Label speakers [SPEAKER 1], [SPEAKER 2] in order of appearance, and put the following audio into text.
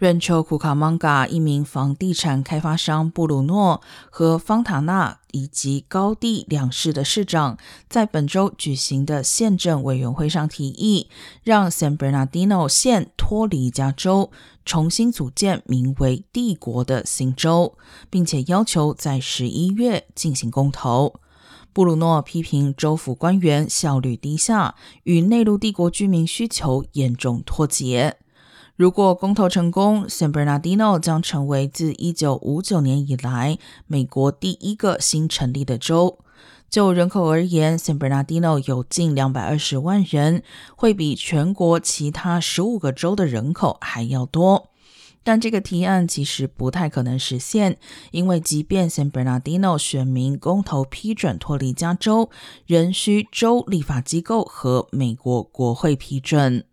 [SPEAKER 1] Rancho Cucamonga 一名房地产开发商布鲁诺和方塔纳以及高地两市的市长，在本周举行的县政委员会上提议，让 San Bernardino 县脱离加州，重新组建名为“帝国”的新州，并且要求在十一月进行公投。布鲁诺批评州府官员效率低下，与内陆帝国居民需求严重脱节。如果公投成功，San Bernardino 将成为自1959年以来美国第一个新成立的州。就人口而言，San Bernardino 有近220万人，会比全国其他15个州的人口还要多。但这个提案其实不太可能实现，因为即便 San Bernardino 选民公投批准脱离加州，仍需州立法机构和美国国会批准。